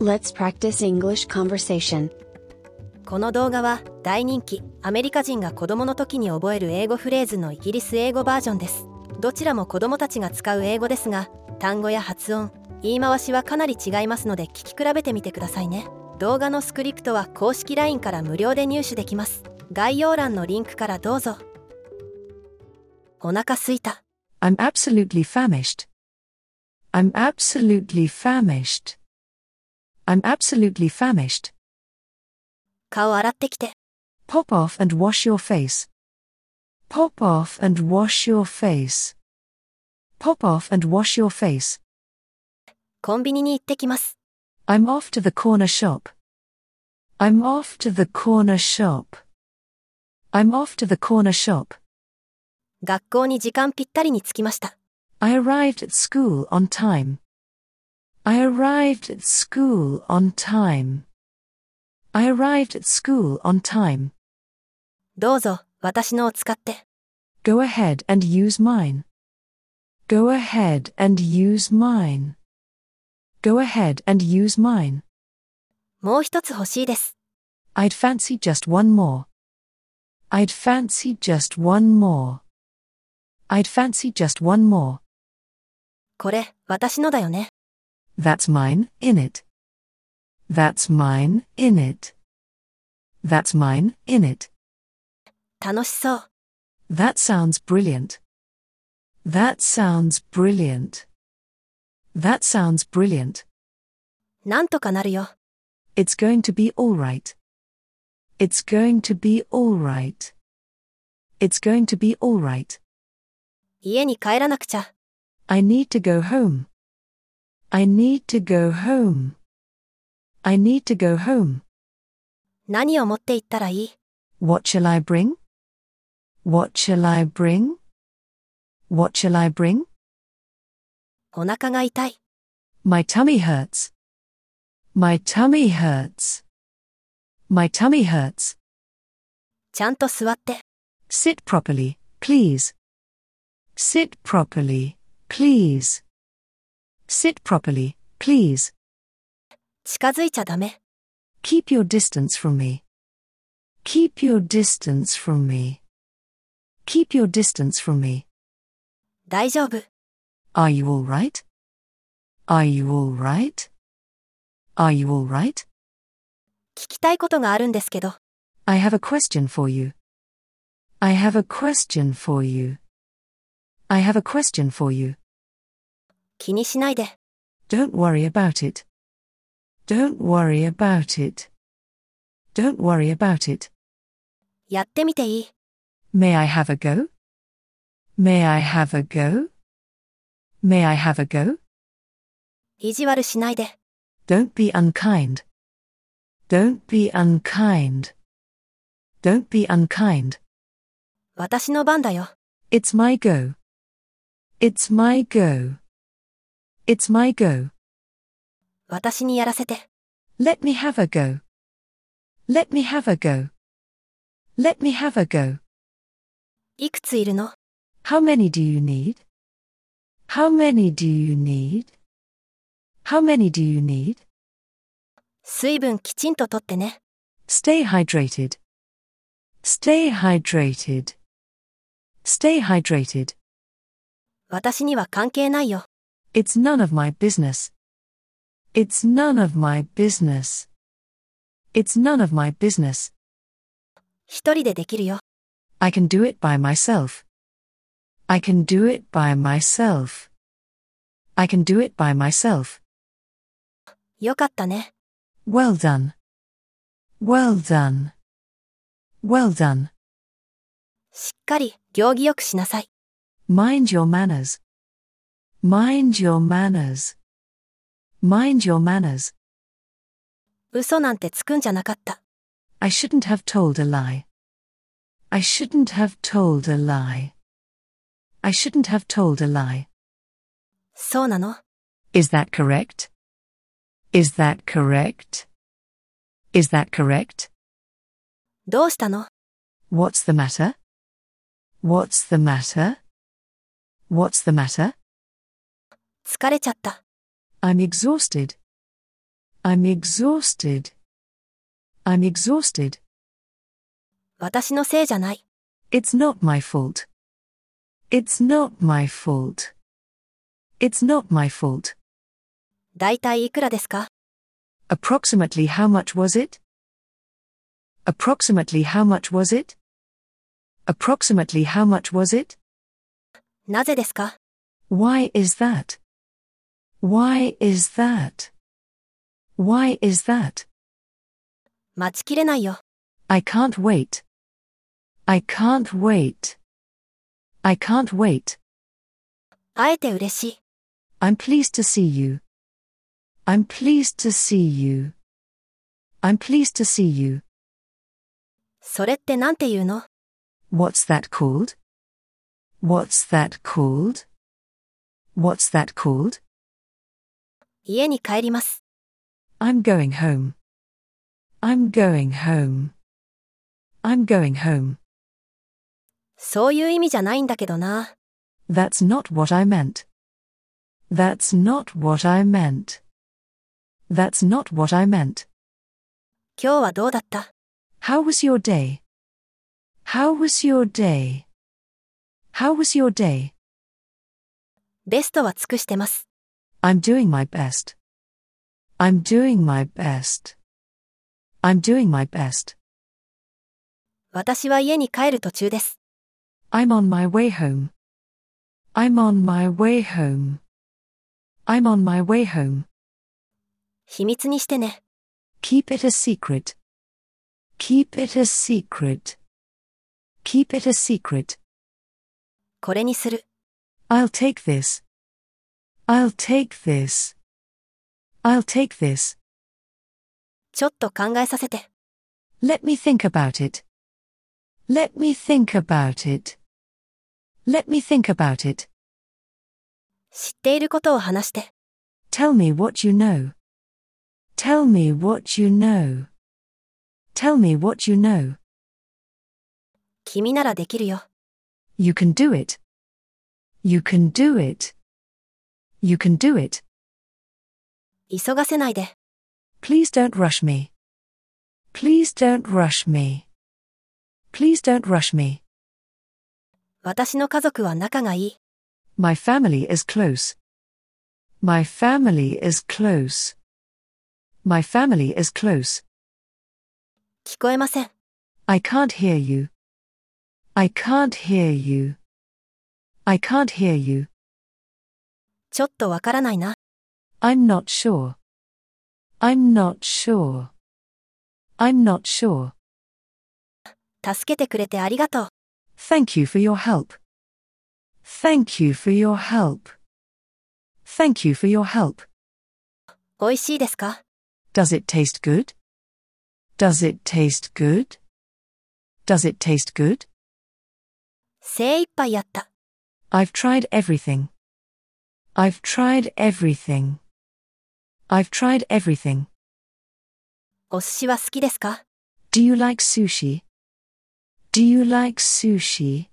Let's practice English conversation. この動画は大人気アメリカ人が子供の時に覚える英語フレーズのイギリス英語バージョンですどちらも子供たちが使う英語ですが単語や発音言い回しはかなり違いますので聞き比べてみてくださいね動画のスクリプトは公式 LINE から無料で入手できます概要欄のリンクからどうぞお腹すいた I'm absolutely famished. I'm absolutely famished. I'm absolutely famished. 顔洗ってきて Pop off and wash your face. Pop off and wash your face. Pop off and wash your face. コンビニに行ってきます I'm off to the corner shop. I'm off to the corner shop. I'm off to the corner shop. 学校に時間ぴったりに着きました I arrived at school on time. I arrived at school on time. I arrived at school on time. どうぞ私のを使って Go ahead and use mine. Go ahead and use mine. Go ahead and use mine. もう一つ欲しいです I'd fancy just one more. I'd fancy just one more. I'd fancy just one more. これ私のだよね That's mine, in it. That's mine, in it. That's mine, in it. 楽しそう That sounds brilliant. That sounds brilliant. That sounds brilliant. なんとかなるよ It's going to be alright. It's going to be alright. It's going to be alright. 家に帰らなくちゃ I need to go home. I need to go home. I need to go home. 何を持って行ったらいい What shall I bring? What shall I bring? What shall I bring? お腹が痛い My tummy hurts. My tummy hurts. My tummy hurts. ちゃんと座って Sit properly, please. Sit properly, please. Sit properly, please. 近づいちゃダメ Keep your distance from me. Keep your distance from me. Keep your distance from me. 大丈夫 Are you alright? Are you alright? Are you alright? 聞きたいことがあるんですけど I have a question for you. I have a question for you. I have a question for you. 気にしないで Don't worry about it. Don't worry about it. Don't worry about it. やってみていい May I have a go? May I have a go? May I have a go? 意地悪しないで Don't be unkind. Don't be unkind. Don't be unkind. 私の番だよ It's my go. It's my go. It's my go. 私にやらせて Let me have a go. Let me have a go. Let me have a go. いくついるの How many do you need? How many do you need? How many do you need? 水分きちんととってね Stay hydrated. Stay hydrated. Stay hydrated. 私には関係ないよ It's none of my business. It's none of my business. It's none of my business. 一人でできるよ I can do it by myself. I can do it by myself. I can do it by myself. よかったね Well done. Well done. Well done. しっかり行儀よくしなさい Mind your manners. Mind your manners. Mind your manners. 嘘なんてつくんじゃなかった I shouldn't have told a lie. I shouldn't have told a lie. I shouldn't have told a lie. そうなの Is that correct? Is that correct? Is that correct? どうしたの What's the matter? What's the matter? What's the matter? 疲れちゃった I'm exhausted. I'm exhausted. I'm exhausted. 私のせいじゃない。It's not my fault. It's not my fault. It's not my fault. だいたいいくらですか Approximately how much was it? Approximately how much was it? Approximately how much was it? なぜですか Why is that? Why is that? Why is that? 待ちきれないよ。 I can't wait. I can't wait. I can't wait. 会えて嬉しい。 I'm pleased to see you. I'm pleased to see you. I'm pleased to see you. それってなんて言うの What's that called? What's that called? What's that called? 家に帰ります。I'm going home. I'm going home. I'm going home. そういう意味じゃないんだけどな。That's not what I meant. That's not what I meant. That's not what I meant. 今日はどうだった How was your day? How was your day? How was your day? ベストは尽くしてます。I'm doing my best. I'm doing my best. I'm doing my best. 私は家に帰る途中です。 I'm on my way home. I'm on my way home. I'm on my way home. 秘密にしてね。 Keep it a secret. Keep it a secret. Keep it a secret. これにする。 I'll take this. I'll take this. I'll take this. ちょっと考えさせて。 Let me think about it. Let me think about it. Let me think about it. 知っていることを話して。 Tell me what you know. Tell me what you know. Tell me what you know. 君ならできるよ。 You can do it. You can do it. You can do it. 急がせないで。 Please don't rush me. Please don't rush me. Please don't rush me. 私の家族は仲がいい。 My family is close. My family is close. My family is close. 聞こえません。 I can't hear you. I can't hear you. I can't hear you. ちょっとわからないな。I'm not sure. I'm not sure. I'm not sure. 助けてくれてありがとう。Thank you for your help. Thank you for your help. Thank you for your help. 美味しいですか Does it taste good? Does it taste good? Does it taste good? 精一杯やった。I've tried everything. I've tried everything. I've tried everything. お寿司は好きですか Do you like sushi? Do you like sushi?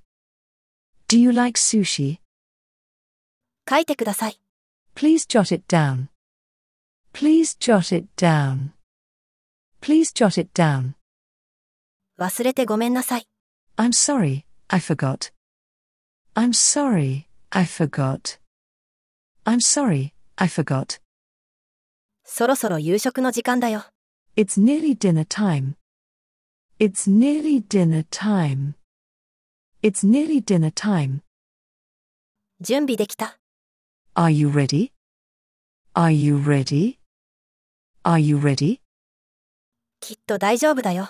Do you like sushi? 書いてください。 Please jot it down. Please jot it down. Please jot it down. 忘れてごめんなさい。 I'm sorry, I forgot. I'm sorry, I forgot. I'm sorry, I forgot. そろそろ夕食の時間だよ。 It's nearly dinner time. It's nearly dinner time. It's nearly dinner time. 準備できた。 Are you ready? Are you ready? Are you ready? きっと大丈夫だよ。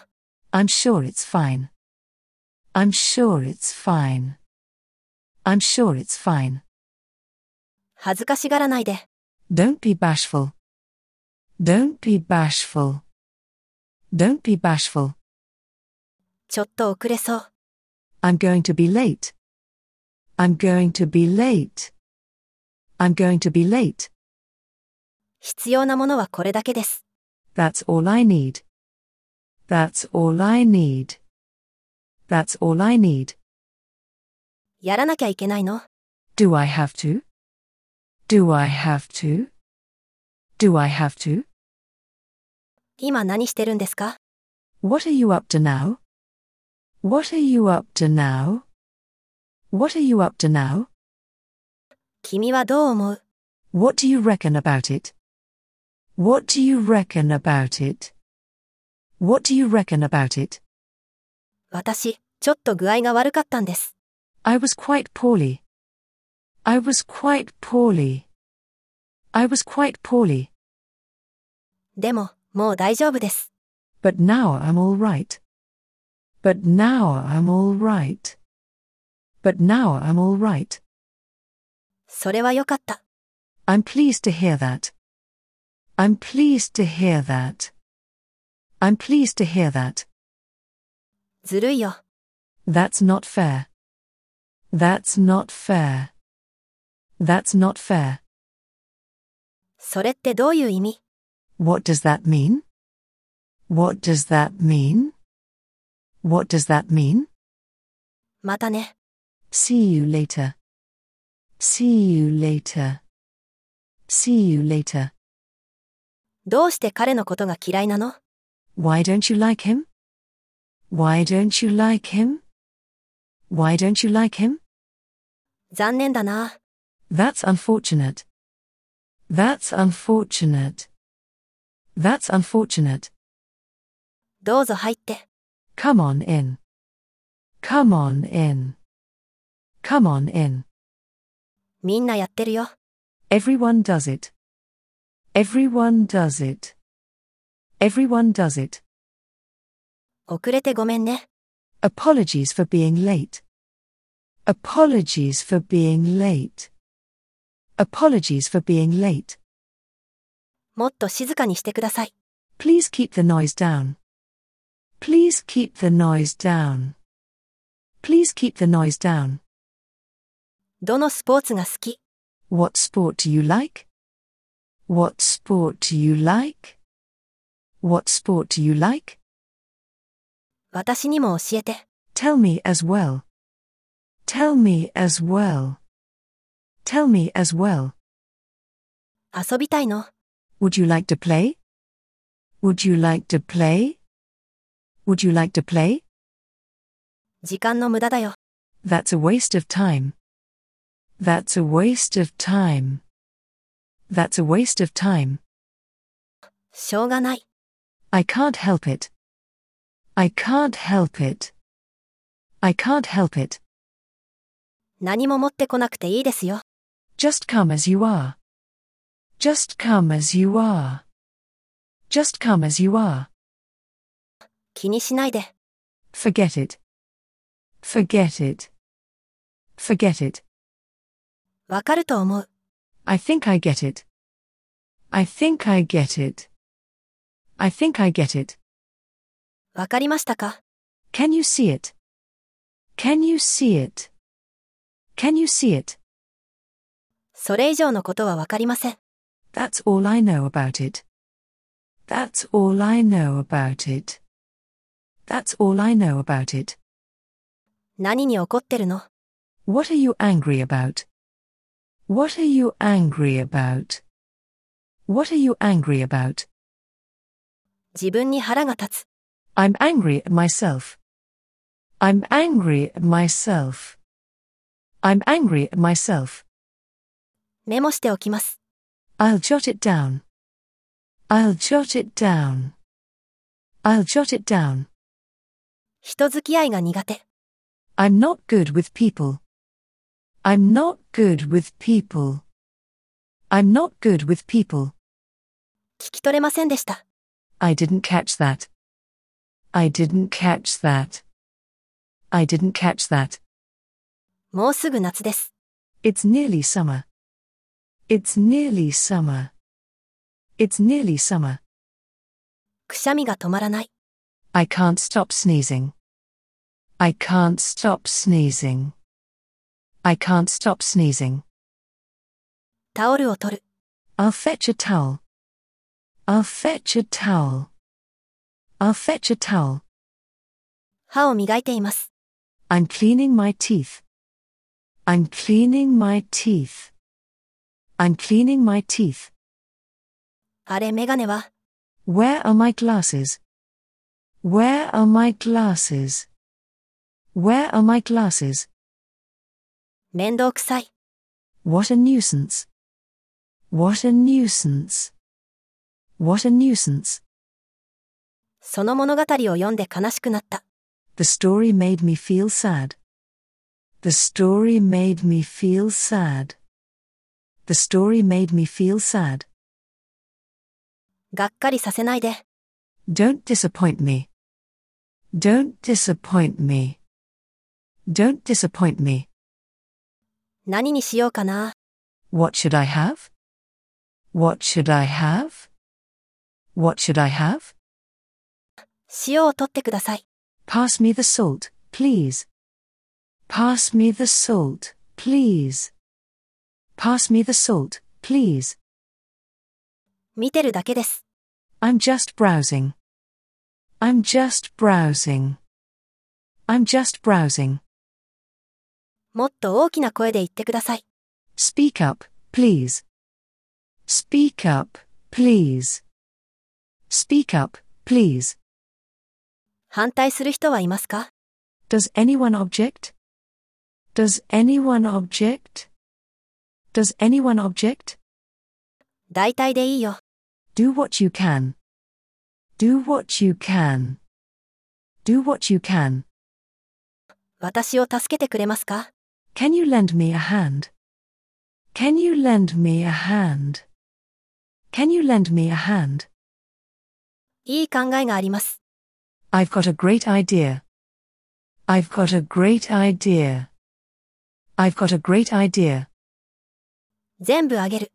I'm sure it's fine. I'm sure it's fine. I'm sure it's fine. 恥ずかしがらないで。Don't be bashful. Don't be bashful. Don't be bashful. ちょっと遅れそう。I'm going to be late. I'm going to be late. I'm going to be late. 必要なものはこれだけです。That's all I need. That's all I need. That's all I need. やらなきゃいけないの Do I have to? Do I have to? Do I have to? 今何してるんですか What are you up to now? What are you up to now? What are you up to now? 君はどう思う What do you reckon about it? What do you reckon about it? What do you reckon about it? 私、ちょっと具合が悪かったんです。 I was quite poorly. I was quite poorly. I was quite poorly. でも、もう大丈夫です。 But now I'm all right. But now I'm all right. But now I'm all right. それはよかった。 I'm pleased to hear that. I'm pleased to hear that. I'm pleased to hear that. ずるいよ。 That's not fair. That's not fair. That's not fair. それってどういう意味 What does that mean? What does that mean? What does that mean? またね。 See you later. See you later. See you later. どうして彼のことが嫌いなの Why don't you like him? Why don't you like him? Why don't you like him? 残念だな。 That's unfortunate. That's unfortunate. That's unfortunate. どうぞ入って。 Come on in. Come on in. Come on in. みんなやってるよ。 Everyone does it. Everyone does it. Everyone does it. 遅れてごめんね。 Apologies for being late. Apologies for being late. Apologies for being late. もっと静かにしてください。 Please keep the noise down. Please keep the noise down. Please keep the noise down. どのスポーツが好き What sport do you like? What sport do you like? What sport do you like? 私にも教えて。 Tell me as well. Tell me as well. Tell me as well. 遊びたいの Would you like to play? Would you like to play? Would you like to play? 時間の無駄だよ。 That's a waste of time. That's a waste of time. That's a waste of time. しょうがない。 I can't help it. I can't help it. I can't help it. 何も持ってこなくていいですよ。 Just come as you are. Just come as you are. Just come as you are. 気にしないで。 Forget it. Forget it. Forget it. わかると思う。 I think I get it. I think I get it. I think I get it. わかりましたか Can you see it? Can you see it? Can you see it? それ以上のことはわかりません。That's all I know about it. That's all I know about it. That's all I know about it. 何に怒ってるの What are you angry about? What are you angry about? What are you angry about? 自分に腹が立つ。I'm angry at myself. I'm angry at myself. I'm angry at myself. メモしておきます。I'll jot it down. I'll jot it down. I'll jot it down. 人付き合いが苦手。I'm not good with people. I'm not good with people. I'm not good with people. 聞き取れませんでした。I didn't catch that. I didn't catch that. I didn't catch that. もうすぐ夏です。It's nearly summer. It's nearly summer. It's nearly summer. くしゃみが止まらない。 I can't stop sneezing. I can't stop sneezing. I can't stop sneezing. タオルを取る。 I'll fetch a towel. I'll fetch a towel. I'll fetch a towel. 歯を磨いています。 I'm cleaning my teeth. I'm cleaning my teeth. I'm cleaning my teeth. あれメガネは Where are my glasses? Where are my glasses? Where are my glasses? 面倒くさい。 What a nuisance. What a nuisance. What a nuisance. その物語を読んで悲しくなった。 The story made me feel sad. The story made me feel sad. The story made me feel sad. がっかりさせないで。 Don't disappoint me. Don't disappoint me. Don't disappoint me. 何にしようかな。 What should I have? What should I have? What should I have? 塩を取ってください。 Pass me the salt, please. Pass me the salt, please. Pass me the salt, please. 見てるだけです。 I'm just browsing. I'm just browsing. I'm just browsing. もっと大きな声で言ってください。 Speak up, please. Speak up, please. Speak up, please. 反対する人はいますか Does anyone object? Does anyone object? Does anyone object? 大体でいいよ。 Do what you can. Do what you can. Do what you can. 私を助けてくれますか Can you lend me a hand? Can you lend me a hand? Can you lend me a hand? いい考えがあります。 I've got a great idea. I've got a great idea. I've got a great idea. 全部あげる。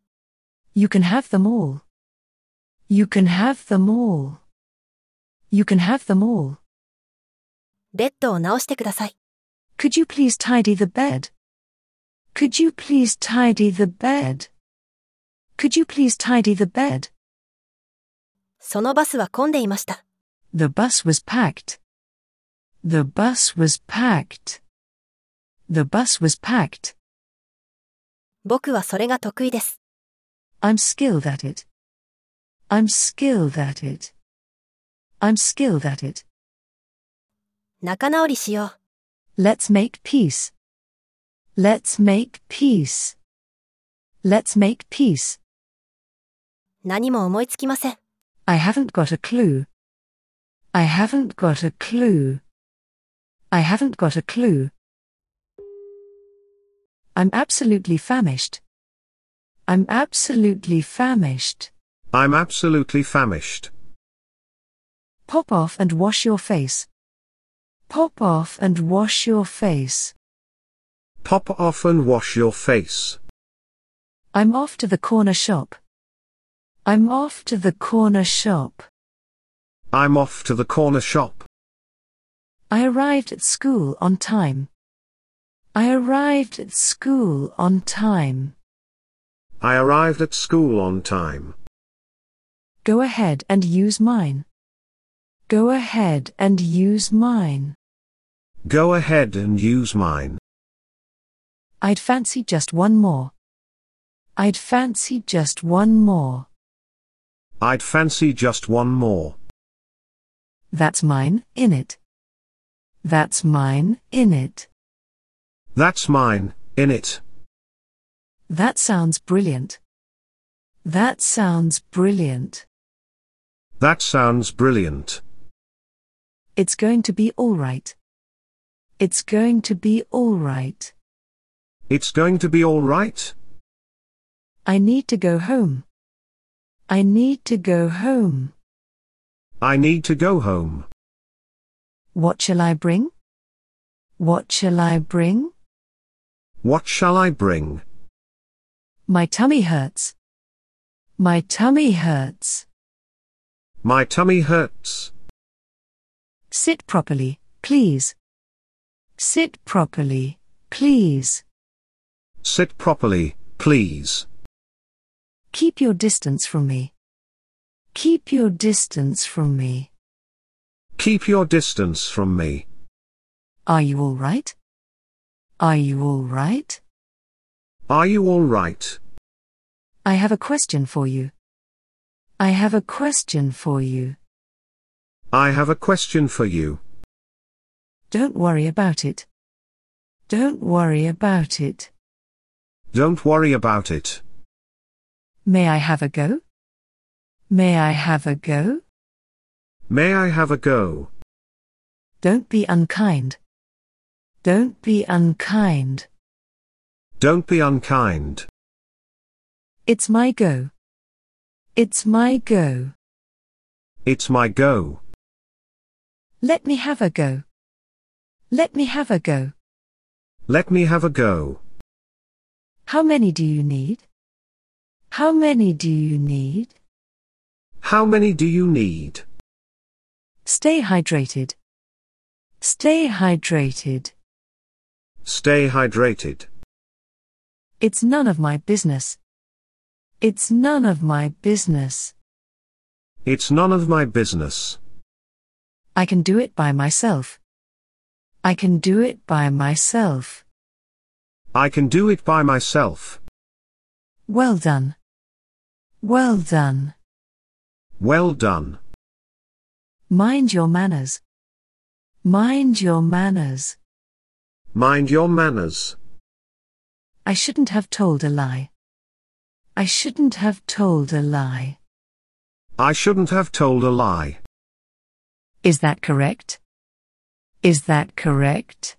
You can have them all. You can have them all. You can have them all. ベッドを直してください。 Could you please tidy the bed? Could you please tidy the bed? Could you please tidy the bed? そのバスは混んでいました。 The bus was packed. The bus was packed. The bus was packed. 僕はそれが得意です。I'm skilled at it. I'm skilled at it. I'm skilled at it. 仲直りしよう。Let's make peace. Let's make peace. Let's make peace. 何も思いつきません。I haven't got a clue. I haven't got a clue. I haven't got a clue. I'm absolutely famished. I'm absolutely famished. I'm absolutely famished. Pop off and wash your face. Pop off and wash your face. Pop off and wash your face. I'm off to the corner shop. I'm off to the corner shop. I'm off to the corner shop. I arrived at school on time. I arrived at school on time. I arrived at school on time. Go ahead and use mine. Go ahead and use mine. Go ahead and use mine. I'd fancy just one more. I'd fancy just one more. I'd fancy just one more. That's mine, in it. That's mine, in it. That's mine, in it. That sounds brilliant. That sounds brilliant. That sounds brilliant. It's going to be alright. It's going to be alright. It's going to be alright. I need to go home. I need to go home. I need to go home. What shall I bring? What shall I bring? What shall I bring? My tummy hurts. My tummy hurts. My tummy hurts. Sit properly, please. Sit properly, please. Sit properly, please. Keep your distance from me. Keep your distance from me. Keep your distance from me. Are you all right? Are you all right? Are you alright? I have a question for you. I have a question for you. I have a question for you. Don't worry about it. Don't worry about it. Don't worry about it. May I have a go? May I have a go? May I have a go? Don't be unkind. Don't be unkind. Don't be unkind. It's my go. It's my go. It's my go. Let me have a go. Let me have a go. Let me have a go. How many do you need? How many do you need? How many do you need? Stay hydrated. Stay hydrated. Stay hydrated. It's none of my business. It's none of my business. It's none of my business. I can do it by myself. I can do it by myself. I can do it by myself. Well done. Well done. Well done. Mind your manners. Mind your manners. Mind your manners. I shouldn't have told a lie. I shouldn't have told a lie. I shouldn't have told a lie. Is that correct? Is that correct?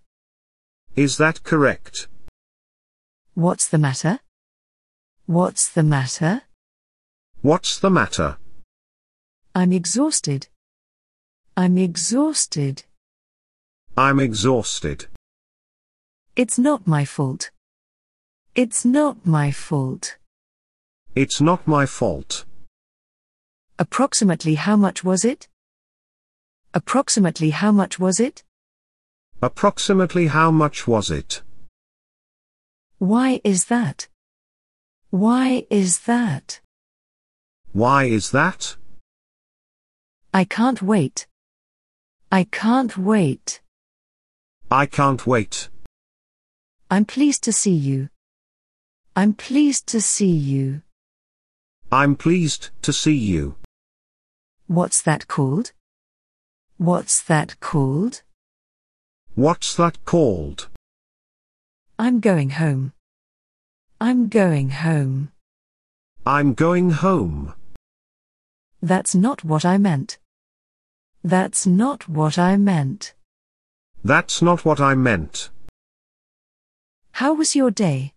Is that correct? What's the matter? What's the matter? What's the matter? I'm exhausted. I'm exhausted. I'm exhausted. It's not my fault. It's not my fault. It's not my fault. Approximately how much was it? Approximately how much was it? Approximately how much was it? Why is that? Why is that? Why is that? I can't wait. I can't wait. I can't wait. I'm pleased to see you. I'm pleased to see you. I'm pleased to see you. What's that called? What's that called? What's that called? I'm going home. I'm going home. I'm going home. That's not what I meant. That's not what I meant. That's not what I meant. How was your day?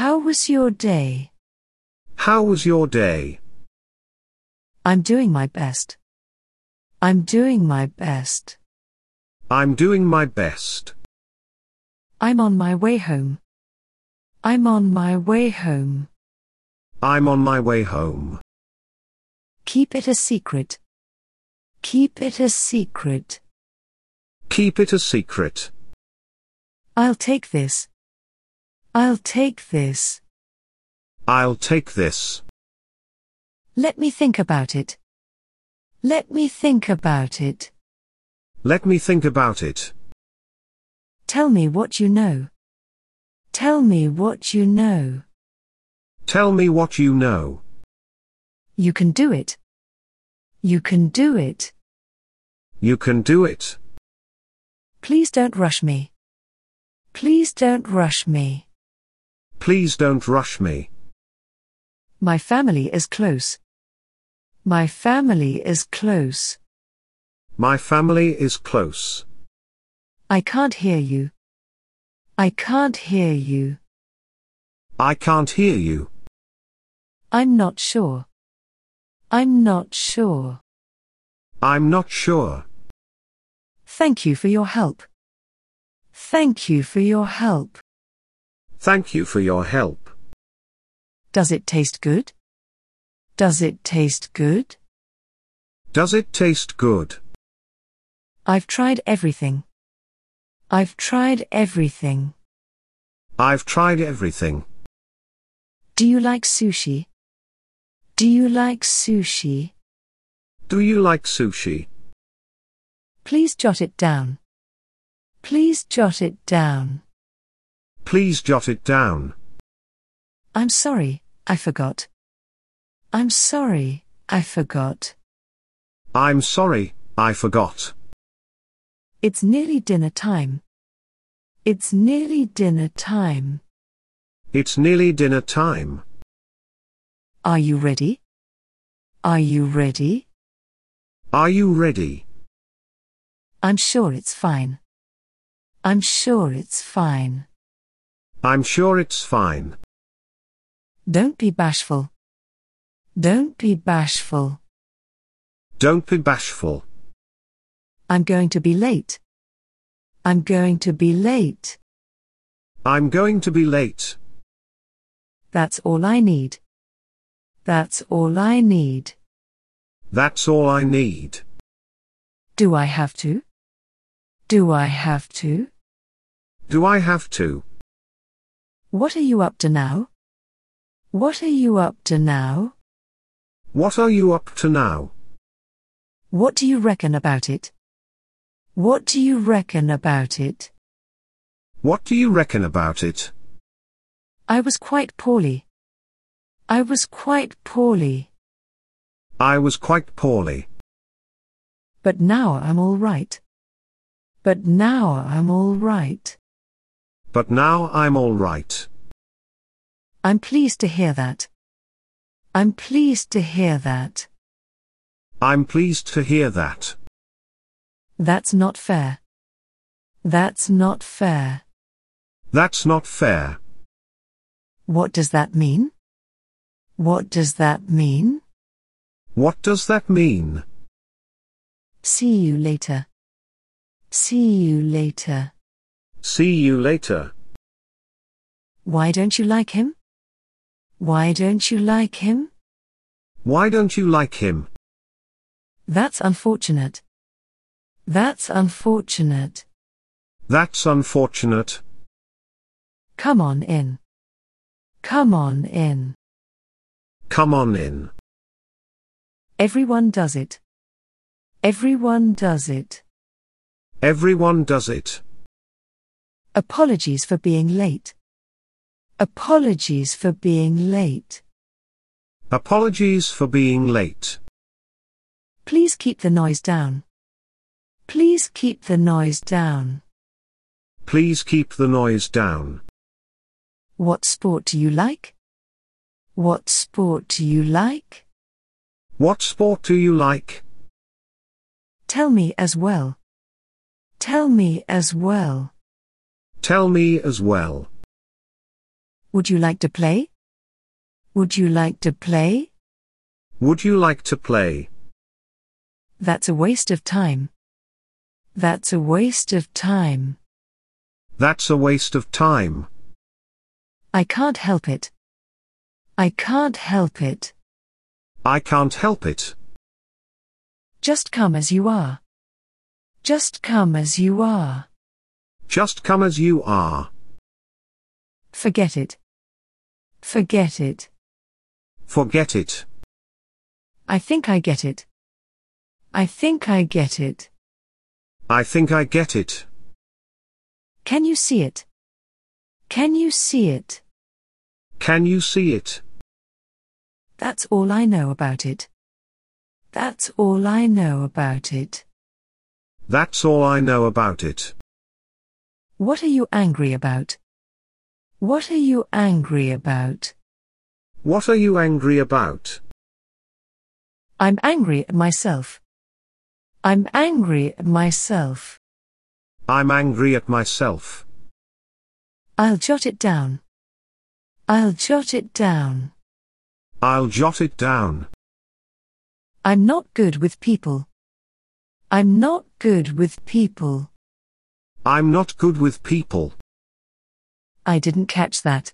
How was your day? How was your day? I'm doing my best. I'm doing my best. I'm doing my best. I'm on my way home. I'm on my way home. I'm on my way home. Keep it a secret. Keep it a secret. Keep it a secret. I'll take this. I'll take this. I'll take this. Let me think about it. Let me think about it. Let me think about it. Tell me what you know. Tell me what you know. Tell me what you know. You can do it. You can do it. You can do it. Please don't rush me. Please don't rush me. Please don't rush me. My family is close. My family is close. My family is close. I can't hear you. I can't hear you. I can't hear you. I'm not sure. I'm not sure. I'm not sure. Thank you for your help. Thank you for your help. Thank you for your help. Does it taste good? Does it taste good? Does it taste good? I've tried everything. I've tried everything. I've tried everything. Do you like sushi? Do you like sushi? Do you like sushi? Please jot it down. Please jot it down. Please jot it down. I'm sorry, I forgot. I'm sorry, I forgot. I'm sorry, I forgot. It's nearly dinner time. It's nearly dinner time. It's nearly dinner time. Are you ready? Are you ready? Are you ready? I'm sure it's fine. I'm sure it's fine. I'm sure it's fine. Don't be bashful. Don't be bashful. Don't be bashful. I'm going to be late. I'm going to be late. I'm going to be late. That's all I need. That's all I need. That's all I need. Do I have to? Do I have to? Do I have to? What are you up to now? What are you up to now? What are you up to now? What do you reckon about it? What do you reckon about it? What do you reckon about it? I was quite poorly. I was quite poorly. I was quite poorly. But now I'm all right. But now I'm all right. But now I'm all right. I'm pleased to hear that. I'm pleased to hear that. I'm pleased to hear that. That's not fair. That's not fair. That's not fair. What does that mean? What does that mean? What does that mean? See you later. See you later. See you later. Why don't you like him? Why don't you like him? Why don't you like him? That's unfortunate. That's unfortunate. That's unfortunate. Come on in. Come on in. Come on in. Everyone does it. Everyone does it. Everyone does it. Apologies for being late. Apologies for being late. Apologies for being late. Please keep the noise down. Please keep the noise down. Please keep the noise down. What sport do you like? What sport do you like? What sport do you like? Tell me as well. Tell me as well. Tell me as well. Would you like to play? Would you like to play? Would you like to play? That's a waste of time. That's a waste of time. That's a waste of time. I can't help it. I can't help it. I can't help it. Just come as you are. Just come as you are. Just come as you are. Forget it. Forget it. Forget it. I think I get it. I think I get it. I think I get it. Can you see it? Can you see it? Can you see it? That's all I know about it. That's all I know about it. That's all I know about it. What are you angry about? What are you angry about? What are you angry about? I'm angry at myself. I'm angry at myself. I'm angry at myself. I'll jot it down. I'll jot it down. I'll jot it down. I'm not good with people. I'm not good with people. I'm not good with people. I didn't catch that.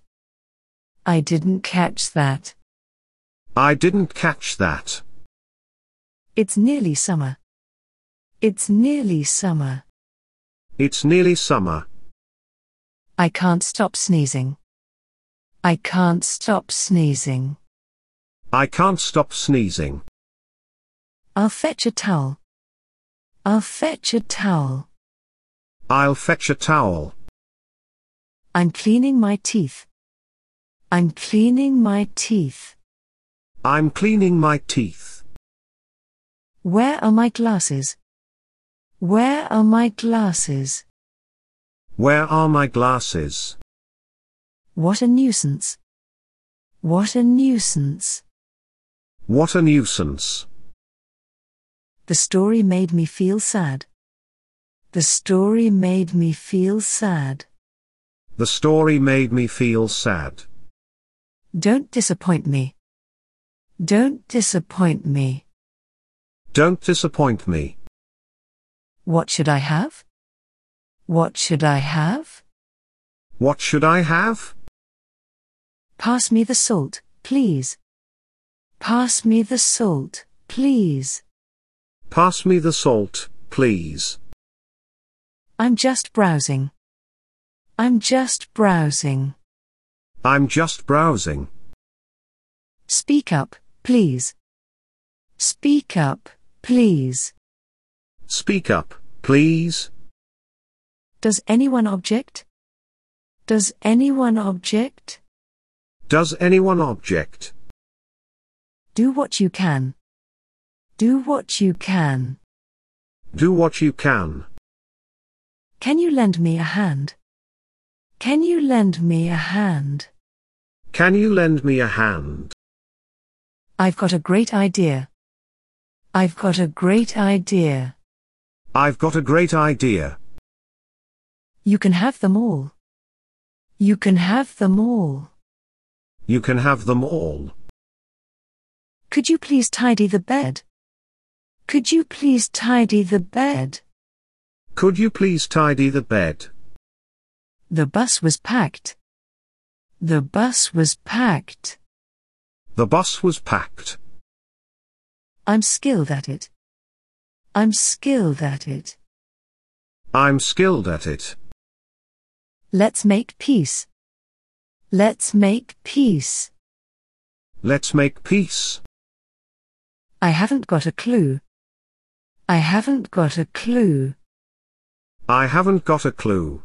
I didn't catch that. I didn't catch that. It's nearly summer. It's nearly summer. It's nearly summer. I can't stop sneezing. I can't stop sneezing. I can't stop sneezing. I'll fetch a towel. I'll fetch a towel. I'll fetch a towel. I'm cleaning my teeth. I'm cleaning my teeth. I'm cleaning my teeth. Where are my glasses? Where are my glasses? Where are my glasses? What a nuisance. What a nuisance. What a nuisance. The story made me feel sad. The story made me feel sad. The story made me feel sad. Don't disappoint me. Don't disappoint me. Don't disappoint me. What should I have? What should I have? What should I have? Pass me the salt, please. Pass me the salt, please. Pass me the salt, please. I'm just browsing. I'm just browsing. I'm just browsing. Speak up, please. Speak up, please. Speak up, please. Does anyone object? Does anyone object? Does anyone object? Do what you can. Do what you can. Do what you can. Can you lend me a hand? Can you lend me a hand? Can you lend me a hand? I've got a great idea. I've got a great idea. I've got a great idea. You can have them all. You can have them all. You can have them all. Could you please tidy the bed? Could you please tidy the bed? Could you please tidy the bed? The bus was packed. The bus was packed. The bus was packed. I'm skilled at it. I'm skilled at it. I'm skilled at it. Let's make peace. Let's make peace. Let's make peace. I haven't got a clue. I haven't got a clue. I haven't got a clue.